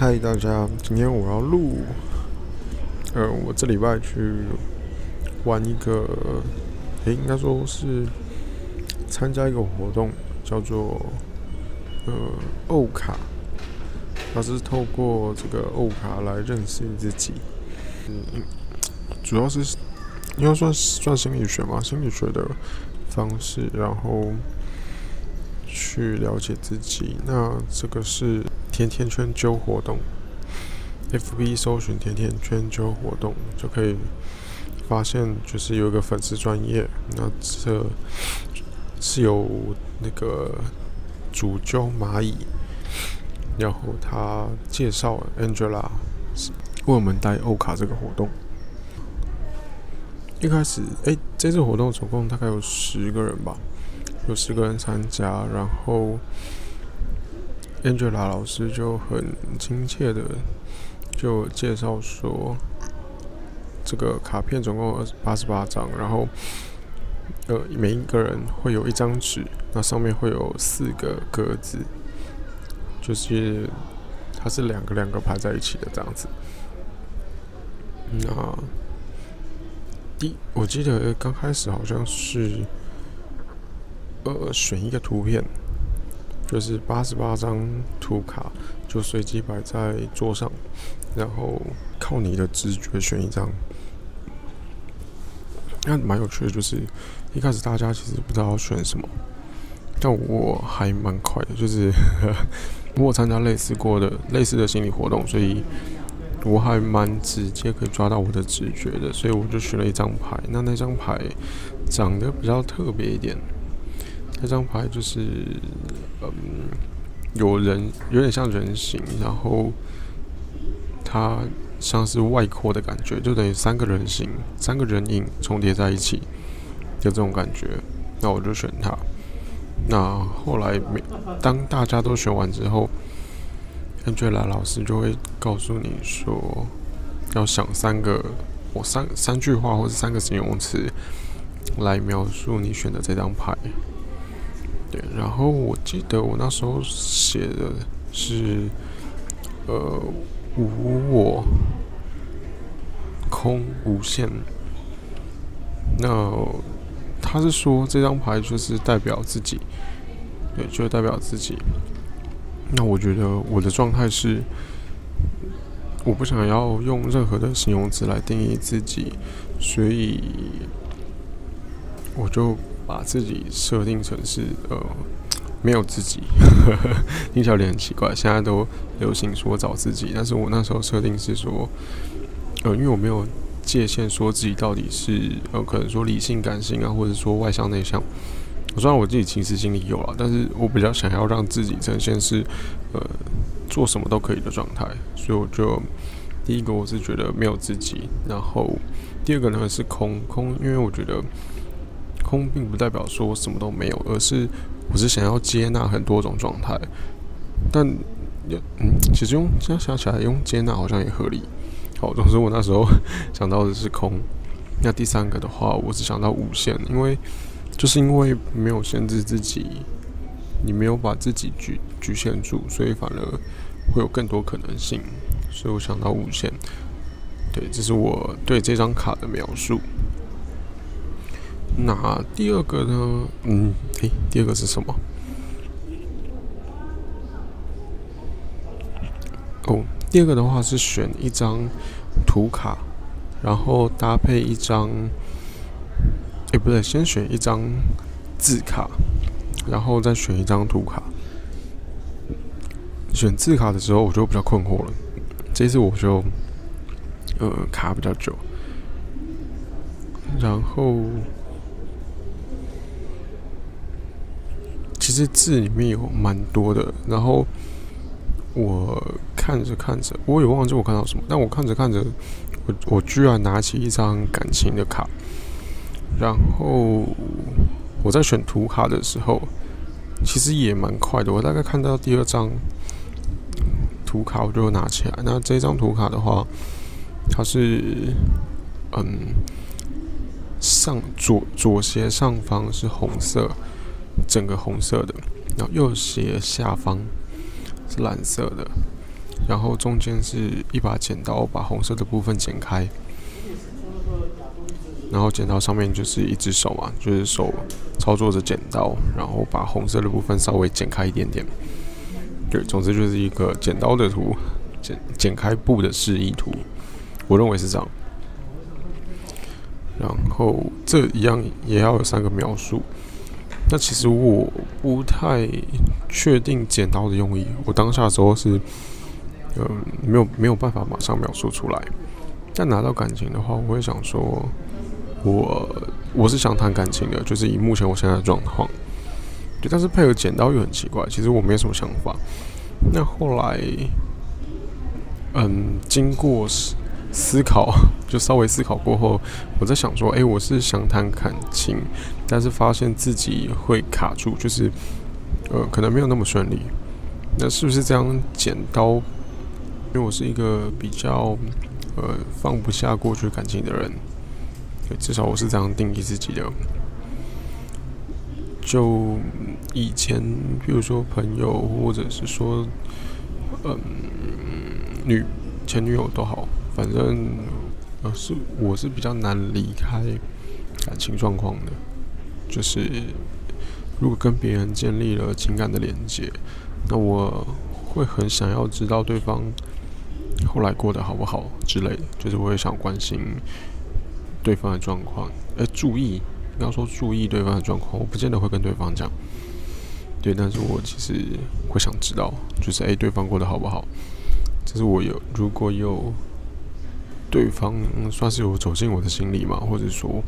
嗨，大家，今天我要录，呃，我这礼拜去玩一个，诶，应该说是参加一个活动，叫做呃欧卡，它是透过这个欧卡来认识自己，嗯，主要是应该算算心理学嘛，心理学的方式，然后去了解自己。那这个是。甜甜圈揪活动，FB 搜寻甜甜圈揪活动就可以发现，就是有一个粉丝专业，那这是有那个主揪蚂蚁，然后他介绍 Angela 为我们带欧卡这个活动。一开始，哎，这次活动总共大概有十个人吧，有十个人参加，然后。Angela 老师就很亲切的就介绍说，这个卡片总共八十八张，然后呃每一个人会有一张纸，那上面会有四个格子，就是它是两个两个排在一起的这样子。那第我记得刚开始好像是呃选一个图片。就是八十八张图卡，就随机摆在桌上，然后靠你的直觉选一张。那蛮有趣的，就是一开始大家其实不知道要选什么，但我还蛮快的，就是 我参加类似过的类似的心理活动，所以我还蛮直接可以抓到我的直觉的，所以我就选了一张牌。那那张牌长得比较特别一点。那张牌就是，嗯，有人有点像人形，然后它像是外扩的感觉，就等于三个人形、三个人影重叠在一起，就这种感觉。那我就选它。那后来每当大家都选完之后，angel 老师就会告诉你说，要想三个我三三句话或者三个形容词来描述你选的这张牌。对，然后我记得我那时候写的是，呃，无我，空无限。那他是说这张牌就是代表自己，对，就代表自己。那我觉得我的状态是，我不想要用任何的形容词来定义自己，所以我就。把自己设定成是呃没有自己，听起来有点奇怪。现在都流行说找自己，但是我那时候设定是说，呃，因为我没有界限，说自己到底是呃可能说理性感性啊，或者说外向内向。虽然我自己其实心里有了，但是我比较想要让自己呈现是呃做什么都可以的状态，所以我就第一个我是觉得没有自己，然后第二个呢是空空，因为我觉得。空并不代表说什么都没有，而是我是想要接纳很多种状态。但，嗯，其实用现在想起来，用接纳好像也合理。好，总之我那时候 想到的是空。那第三个的话，我只想到无限，因为就是因为没有限制自己，你没有把自己局局限住，所以反而会有更多可能性。所以我想到无限。对，这是我对这张卡的描述。那第二个呢？嗯，诶，第二个是什么？哦，第二个的话是选一张图卡，然后搭配一张，诶，不对，先选一张字卡，然后再选一张图卡。选字卡的时候，我就比较困惑了。这次我就呃卡比较久，然后。其实字里面有蛮多的，然后我看着看着，我也忘记我看到什么，但我看着看着，我我居然拿起一张感情的卡，然后我在选图卡的时候，其实也蛮快的，我大概看到第二张图卡，我就拿起来。那这张图卡的话，它是嗯上左左斜上方是红色。整个红色的，然后右斜下方是蓝色的，然后中间是一把剪刀，把红色的部分剪开，然后剪刀上面就是一只手嘛，就是手操作着剪刀，然后把红色的部分稍微剪开一点点。对，总之就是一个剪刀的图，剪剪开布的示意图，我认为是这样。然后这一样也要有三个描述。那其实我不太确定剪刀的用意，我当下的时候是，嗯，没有没有办法马上描述出来。但拿到感情的话，我会想说，我我是想谈感情的，就是以目前我现在的状况。对，但是配合剪刀又很奇怪，其实我没什么想法。那后来，嗯，经过思考，就稍微思考过后，我在想说，哎，我是想谈感情，但是发现自己会卡住，就是呃，可能没有那么顺利。那是不是这样剪刀？因为我是一个比较呃放不下过去感情的人，对，至少我是这样定义自己的。就以前，比如说朋友，或者是说，嗯，女前女友都好，反正呃是我是比较难离开感情状况的。就是如果跟别人建立了情感的连接，那我会很想要知道对方后来过得好不好之类的，就是我也想关心对方的状况，哎，注意。不要说注意对方的状况，我不见得会跟对方讲，对，但是我其实会想知道，就是诶，对方过得好不好？这是我有，如果有对方算是有走进我的心里嘛，或者说，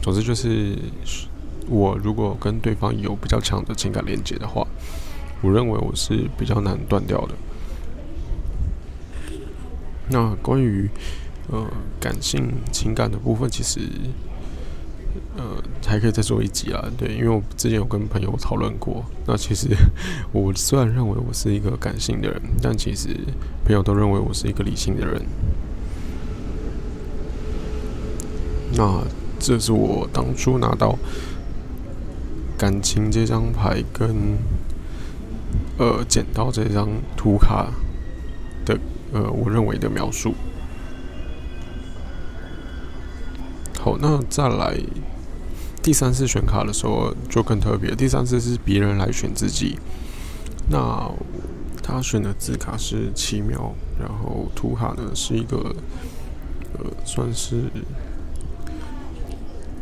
总之就是我如果跟对方有比较强的情感连接的话，我认为我是比较难断掉的。那关于呃感性情感的部分，其实。呃，还可以再做一集啊，对，因为我之前有跟朋友讨论过。那其实 我虽然认为我是一个感性的人，但其实朋友都认为我是一个理性的人。那这是我当初拿到感情这张牌跟呃剪刀这张图卡的呃我认为的描述。好，那再来。第三次选卡的时候就更特别，第三次是别人来选自己。那他选的字卡是奇妙，然后图卡呢是一个呃，算是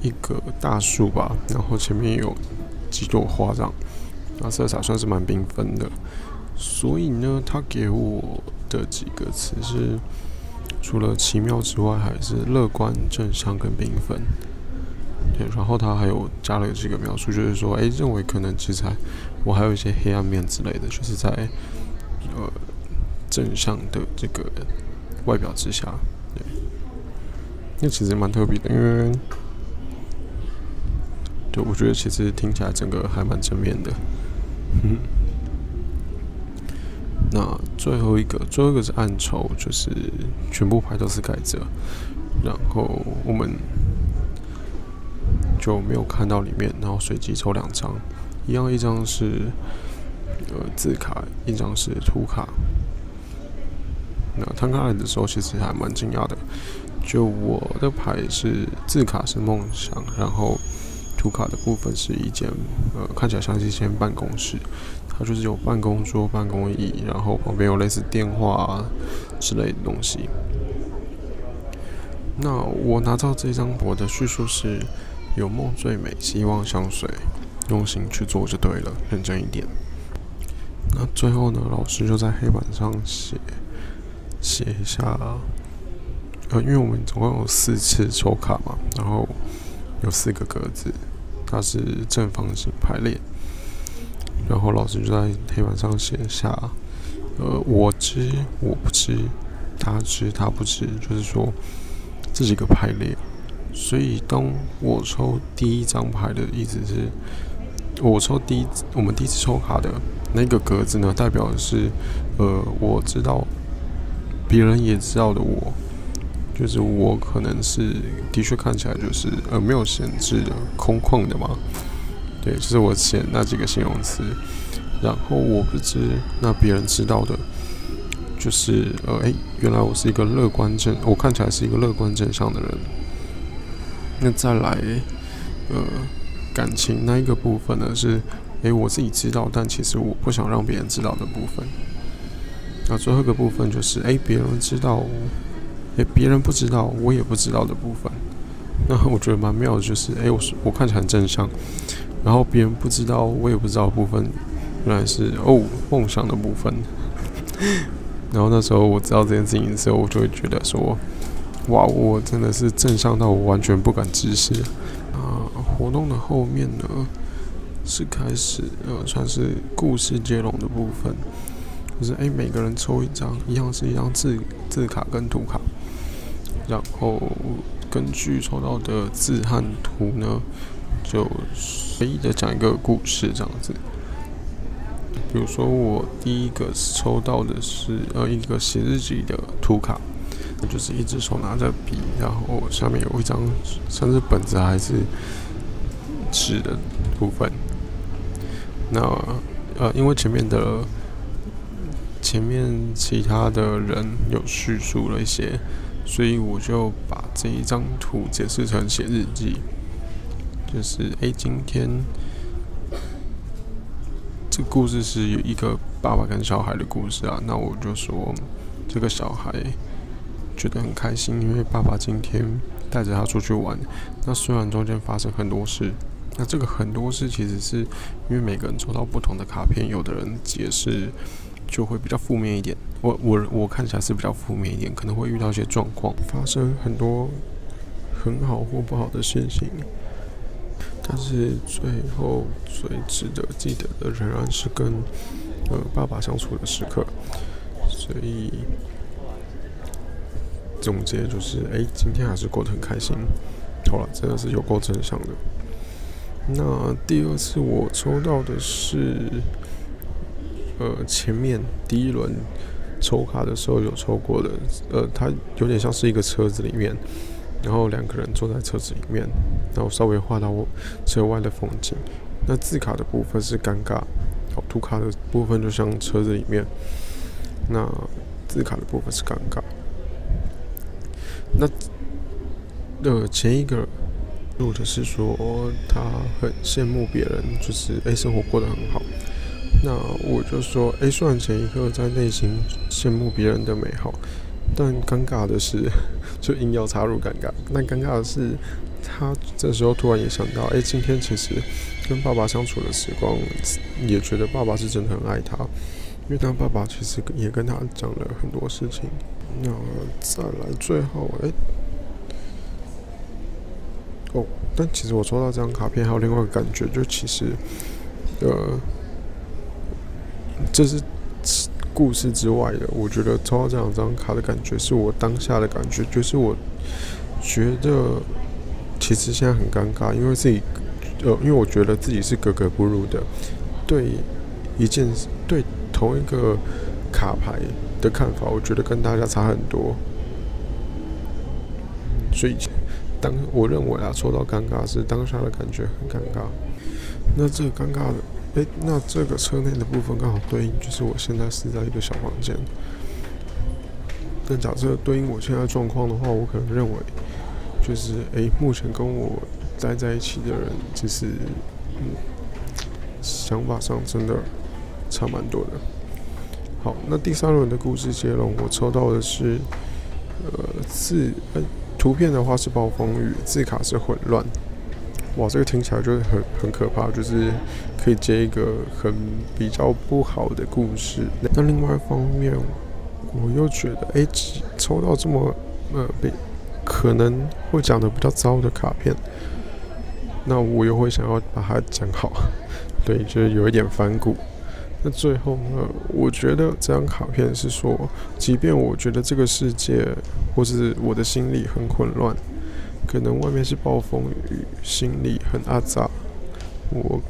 一个大树吧，然后前面有几朵花这样，那色彩算是蛮缤纷的。所以呢，他给我的几个词是除了奇妙之外，还是乐观、正向跟缤纷。对，然后他还有加了几个描述，就是说，哎，认为可能其实我还有一些黑暗面之类的，就是在呃正向的这个外表之下，对，那其实蛮特别的，因为对，我觉得其实听起来整个还蛮正面的。那最后一个，最后一个是暗筹，就是全部牌都是盖着，然后我们。就没有看到里面，然后随机抽两张，一样一张是呃字卡，一张是图卡。那摊开来的时候，其实还蛮惊讶的。就我的牌是字卡是梦想，然后图卡的部分是一间呃看起来像是一间办公室，它就是有办公桌、办公椅，然后旁边有类似电话之类的东西。那我拿到这张，我的叙述是。有梦最美，希望相随，用心去做就对了，认真一点。那最后呢，老师就在黑板上写写一下，呃，因为我们总共有四次抽卡嘛，然后有四个格子，它是正方形排列，然后老师就在黑板上写下，呃，我知我不知，他知他不知，就是说这几个排列。所以，当我抽第一张牌的意思是，我抽第一，我们第一次抽卡的那个格子呢，代表的是，呃，我知道，别人也知道的我，就是我可能是的确看起来就是呃没有限制的空旷的嘛，对，就是我写那几个形容词，然后我不知，那别人知道的，就是呃，诶，原来我是一个乐观正，我看起来是一个乐观正向的人。那再来，呃，感情那一个部分呢是，诶，我自己知道，但其实我不想让别人知道的部分。那最后一个部分就是，诶，别人知道，诶，别人不知道，我也不知道的部分。那我觉得蛮妙的，就是诶，我是我看起来很正向，然后别人不知道，我也不知道的部分，原来是哦梦想的部分。然后那时候我知道这件事情的时候，我就会觉得说。哇，我真的是正向到我完全不敢直视啊！活动的后面呢，是开始呃，算是故事接龙的部分，就是诶，每个人抽一张，一样是一张字字卡跟图卡，然后根据抽到的字和图呢，就随意的讲一个故事这样子。比如说我第一个抽到的是呃一个写日记的图卡。就是一只手拿着笔，然后下面有一张像是本子还是纸的部分。那呃，因为前面的前面其他的人有叙述了一些，所以我就把这一张图解释成写日记。就是哎，今天这故事是一个爸爸跟小孩的故事啊。那我就说这个小孩。觉得很开心，因为爸爸今天带着他出去玩。那虽然中间发生很多事，那这个很多事其实是因为每个人抽到不同的卡片，有的人解释就会比较负面一点。我我我看起来是比较负面一点，可能会遇到一些状况，发生很多很好或不好的事情。但是最后最值得记得的仍然是跟呃爸爸相处的时刻，所以。总结就是，哎，今天还是过得很开心。好了，真的是有够正向的。那第二次我抽到的是，呃，前面第一轮抽卡的时候有抽过的，呃，它有点像是一个车子里面，然后两个人坐在车子里面，然后稍微画到车外的风景。那字卡的部分是尴尬，好，图卡的部分就像车子里面，那字卡的部分是尴尬。那呃，前一个录的是说他很羡慕别人，就是诶生活过得很好。那我就说诶，虽然前一刻在内心羡慕别人的美好，但尴尬的是，就硬要插入尴尬。那尴尬的是，他这时候突然也想到，诶，今天其实跟爸爸相处的时光，也觉得爸爸是真的很爱他，因为他爸爸其实也跟他讲了很多事情。那再来最后，哎，哦，但其实我抽到这张卡片还有另外一个感觉，就其实，呃，这是故事之外的。我觉得抽到这两张卡的感觉，是我当下的感觉，就是我觉得其实现在很尴尬，因为自己，呃，因为我觉得自己是格格不入的，对一件对同一个卡牌。的看法，我觉得跟大家差很多，所以当我认为啊，说到尴尬是当下的感觉很尴尬。那这个尴尬的，诶，那这个车内的部分刚好对应，就是我现在是在一个小房间。但假设对应我现在状况的话，我可能认为，就是诶，目前跟我待在一起的人，其实嗯，想法上真的差蛮多的。好，那第三轮的故事接龙，我抽到的是，呃，字，呃，图片的话是暴风雨，字卡是混乱。哇，这个听起来就很很可怕，就是可以接一个很比较不好的故事。那另外一方面，我又觉得，哎，抽到这么呃，比可能会讲的比较糟的卡片，那我又会想要把它讲好，对，就是有一点反骨。那最后呢？我觉得这张卡片是说，即便我觉得这个世界或是我的心里很混乱，可能外面是暴风雨，心里很阿杂，我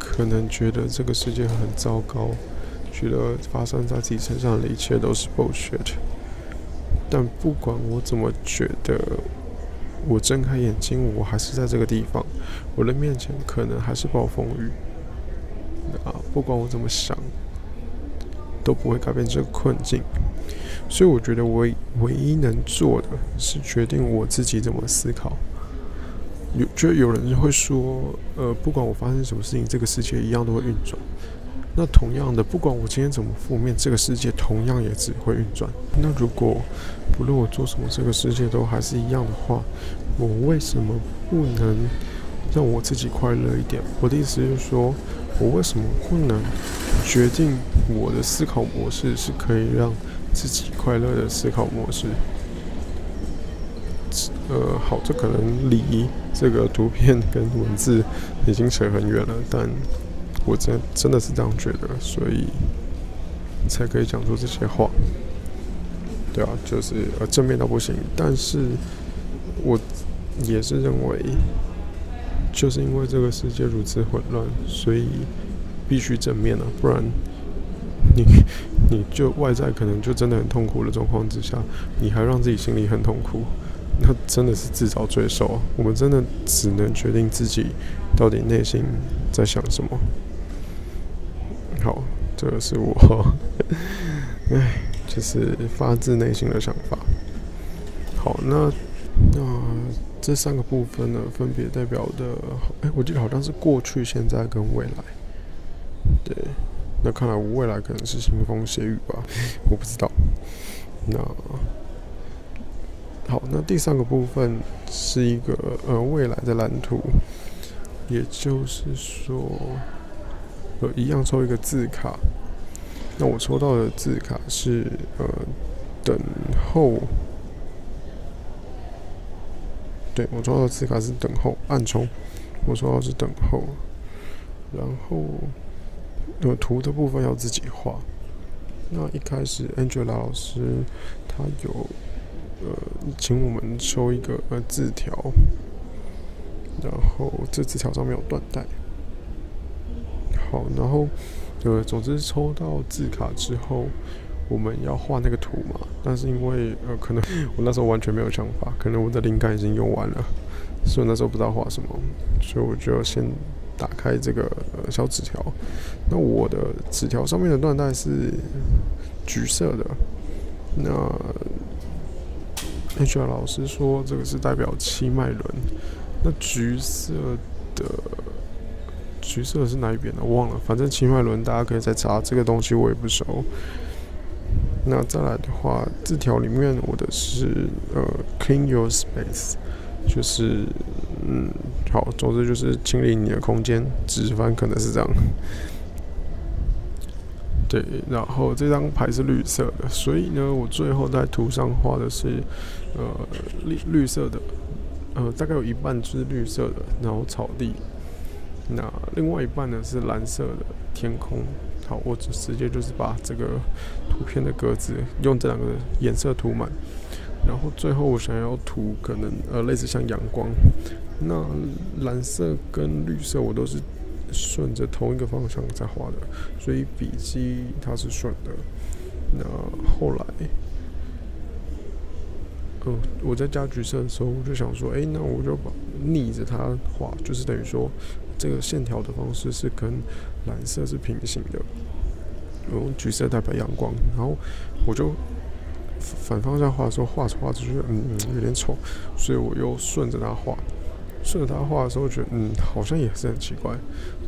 可能觉得这个世界很糟糕，觉得发生在自己身上的一切都是 bullshit。但不管我怎么觉得，我睁开眼睛，我还是在这个地方，我的面前可能还是暴风雨。啊，不管我怎么想，都不会改变这个困境。所以我觉得唯唯一能做的是决定我自己怎么思考。有，就有人会说，呃，不管我发生什么事情，这个世界一样都会运转。那同样的，不管我今天怎么负面，这个世界同样也只会运转。那如果不论我做什么，这个世界都还是一样的话，我为什么不能让我自己快乐一点？我的意思就是说，我为什么不能决定我的思考模式是可以让自己快乐的思考模式？呃，好，这可能离这个图片跟文字已经扯很远了，但。我真真的是这样觉得，所以才可以讲出这些话。对啊，就是呃正面到不行，但是我也是认为，就是因为这个世界如此混乱，所以必须正面啊，不然你 你就外在可能就真的很痛苦的状况之下，你还让自己心里很痛苦，那真的是自找罪受啊！我们真的只能决定自己到底内心在想什么。好，这个是我，唉，就是发自内心的想法。好，那那这三个部分呢，分别代表的，哎，我记得好像是过去、现在跟未来。对，那看来我未来可能是腥风血雨吧，我不知道。那好，那第三个部分是一个呃未来的蓝图，也就是说。呃，一样抽一个字卡。那我抽到的字卡是呃，等候。对我抽到的字卡是等候，暗冲。我抽到是等候。然后，呃，图的部分要自己画。那一开始，Angela 老师他有呃，请我们抽一个呃字条。然后这字条上面有断带。好，然后，呃，总之抽到字卡之后，我们要画那个图嘛。但是因为呃，可能 我那时候完全没有想法，可能我的灵感已经用完了，所以那时候不知道画什么，所以我就先打开这个呃小纸条。那我的纸条上面的缎带是橘色的。那 HR 老师说这个是代表七脉轮。那橘色的。橘色是哪一边的？我忘了，反正七脉轮大家可以再查。这个东西我也不熟。那再来的话，字条里面我的是呃，clean your space，就是嗯，好，总之就是清理你的空间。直翻可能是这样。对，然后这张牌是绿色的，所以呢，我最后在图上画的是呃绿绿色的，呃，大概有一半是绿色的，然后草地。那另外一半呢是蓝色的天空。我直直接就是把这个图片的格子用这两个颜色涂满，然后最后我想要涂可能呃类似像阳光。那蓝色跟绿色我都是顺着同一个方向在画的，所以笔记它是顺的。那后来，嗯，我在加橘色的时候，我就想说，哎，那我就把逆着它画，就是等于说。这个线条的方式是跟蓝色是平行的，用橘色代表阳光，然后我就反方向画的时候画着画着觉得嗯有点丑，所以我又顺着它画，顺着它画的时候觉得嗯好像也是很奇怪，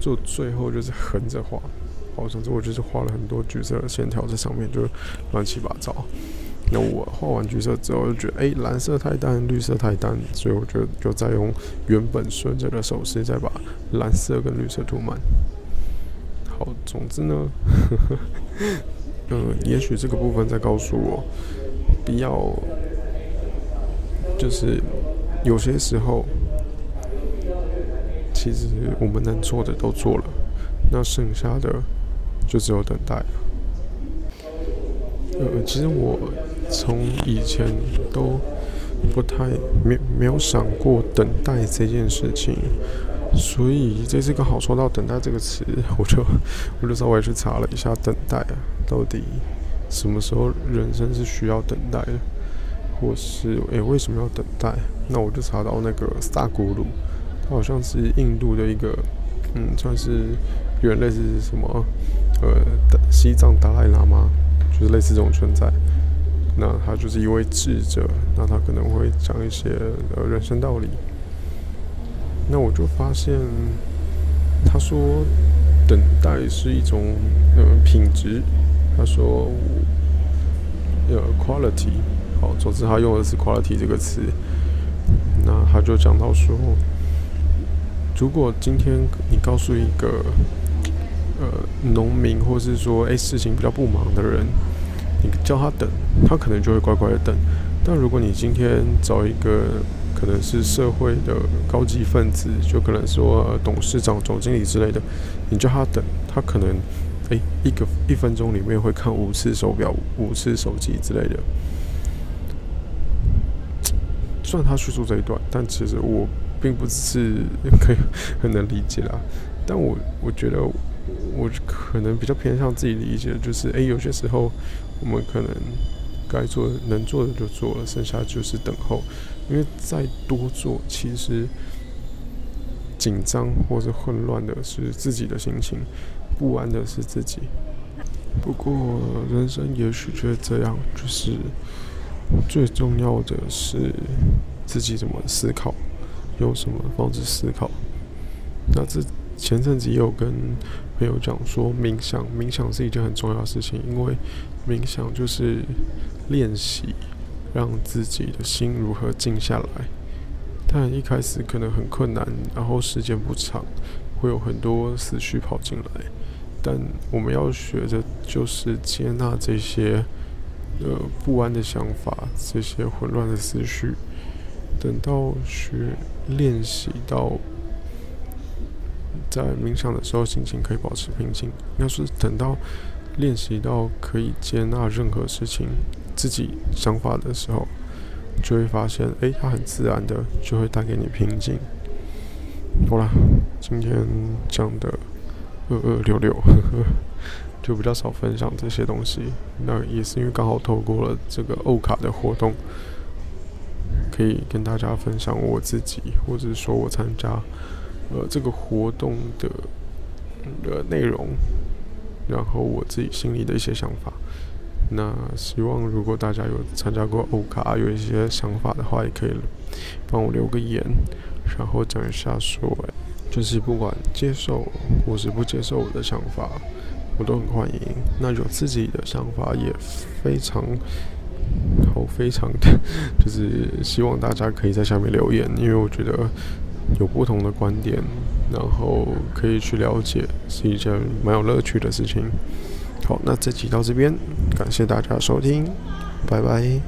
就最后就是横着画，好，总之我就是画了很多橘色的线条在上面，就乱七八糟。那我画完橘色之后，就觉得哎，蓝色太淡，绿色太淡，所以我就就再用原本顺着的手势，再把蓝色跟绿色涂满。总之呢，嗯，也许这个部分在告诉我，不要，就是有些时候，其实我们能做的都做了，那剩下的就只有等待。呃，其实我。从以前都不太没没有想过等待这件事情，所以这次刚好说到等待这个词，我就 我就稍微去查了一下等待，到底什么时候人生是需要等待的，或是诶为什么要等待？那我就查到那个萨古鲁，他好像是印度的一个嗯，算是有点类似什么，呃，西藏达赖喇嘛，就是类似这种存在。那他就是一位智者，那他可能会讲一些呃人生道理。那我就发现，他说等待是一种呃品质。他说呃 quality，好，总之他用的是 quality 这个词。那他就讲到说，如果今天你告诉一个呃农民，或是说哎事情比较不忙的人。你叫他等，他可能就会乖乖的等。但如果你今天找一个可能是社会的高级分子，就可能说董事长、总经理之类的，你叫他等，他可能诶一个一分钟里面会看五次手表、五次手机之类的。虽然他叙述这一段，但其实我并不是可以很能理解啦。但我我觉得我可能比较偏向自己理解，就是诶有些时候。我们可能该做能做的就做了，剩下就是等候。因为再多做，其实紧张或者混乱的是自己的心情，不安的是自己。不过人生也许就是这样，就是最重要的是自己怎么思考，用什么方式思考。那这前阵子也有跟朋友讲说，冥想，冥想是一件很重要的事情，因为。冥想就是练习让自己的心如何静下来，但一开始可能很困难，然后时间不长，会有很多思绪跑进来。但我们要学的就是接纳这些呃不安的想法，这些混乱的思绪。等到学练习到在冥想的时候，心情可以保持平静，要是等到。练习到可以接纳任何事情、自己想法的时候，就会发现，哎，它很自然的就会带给你平静。好啦，今天讲的二二六六，就比较少分享这些东西。那也是因为刚好透过了这个欧卡的活动，可以跟大家分享我自己，或者是说我参加呃这个活动的的内容。然后我自己心里的一些想法，那希望如果大家有参加过欧卡，有一些想法的话，也可以帮我留个言，然后讲一下说，就是不管接受或是不接受我的想法，我都很欢迎。那有自己的想法也非常好，非常的就是希望大家可以在下面留言，因为我觉得有不同的观点。然后可以去了解，是一件蛮有乐趣的事情。好，那这集到这边，感谢大家收听，拜拜。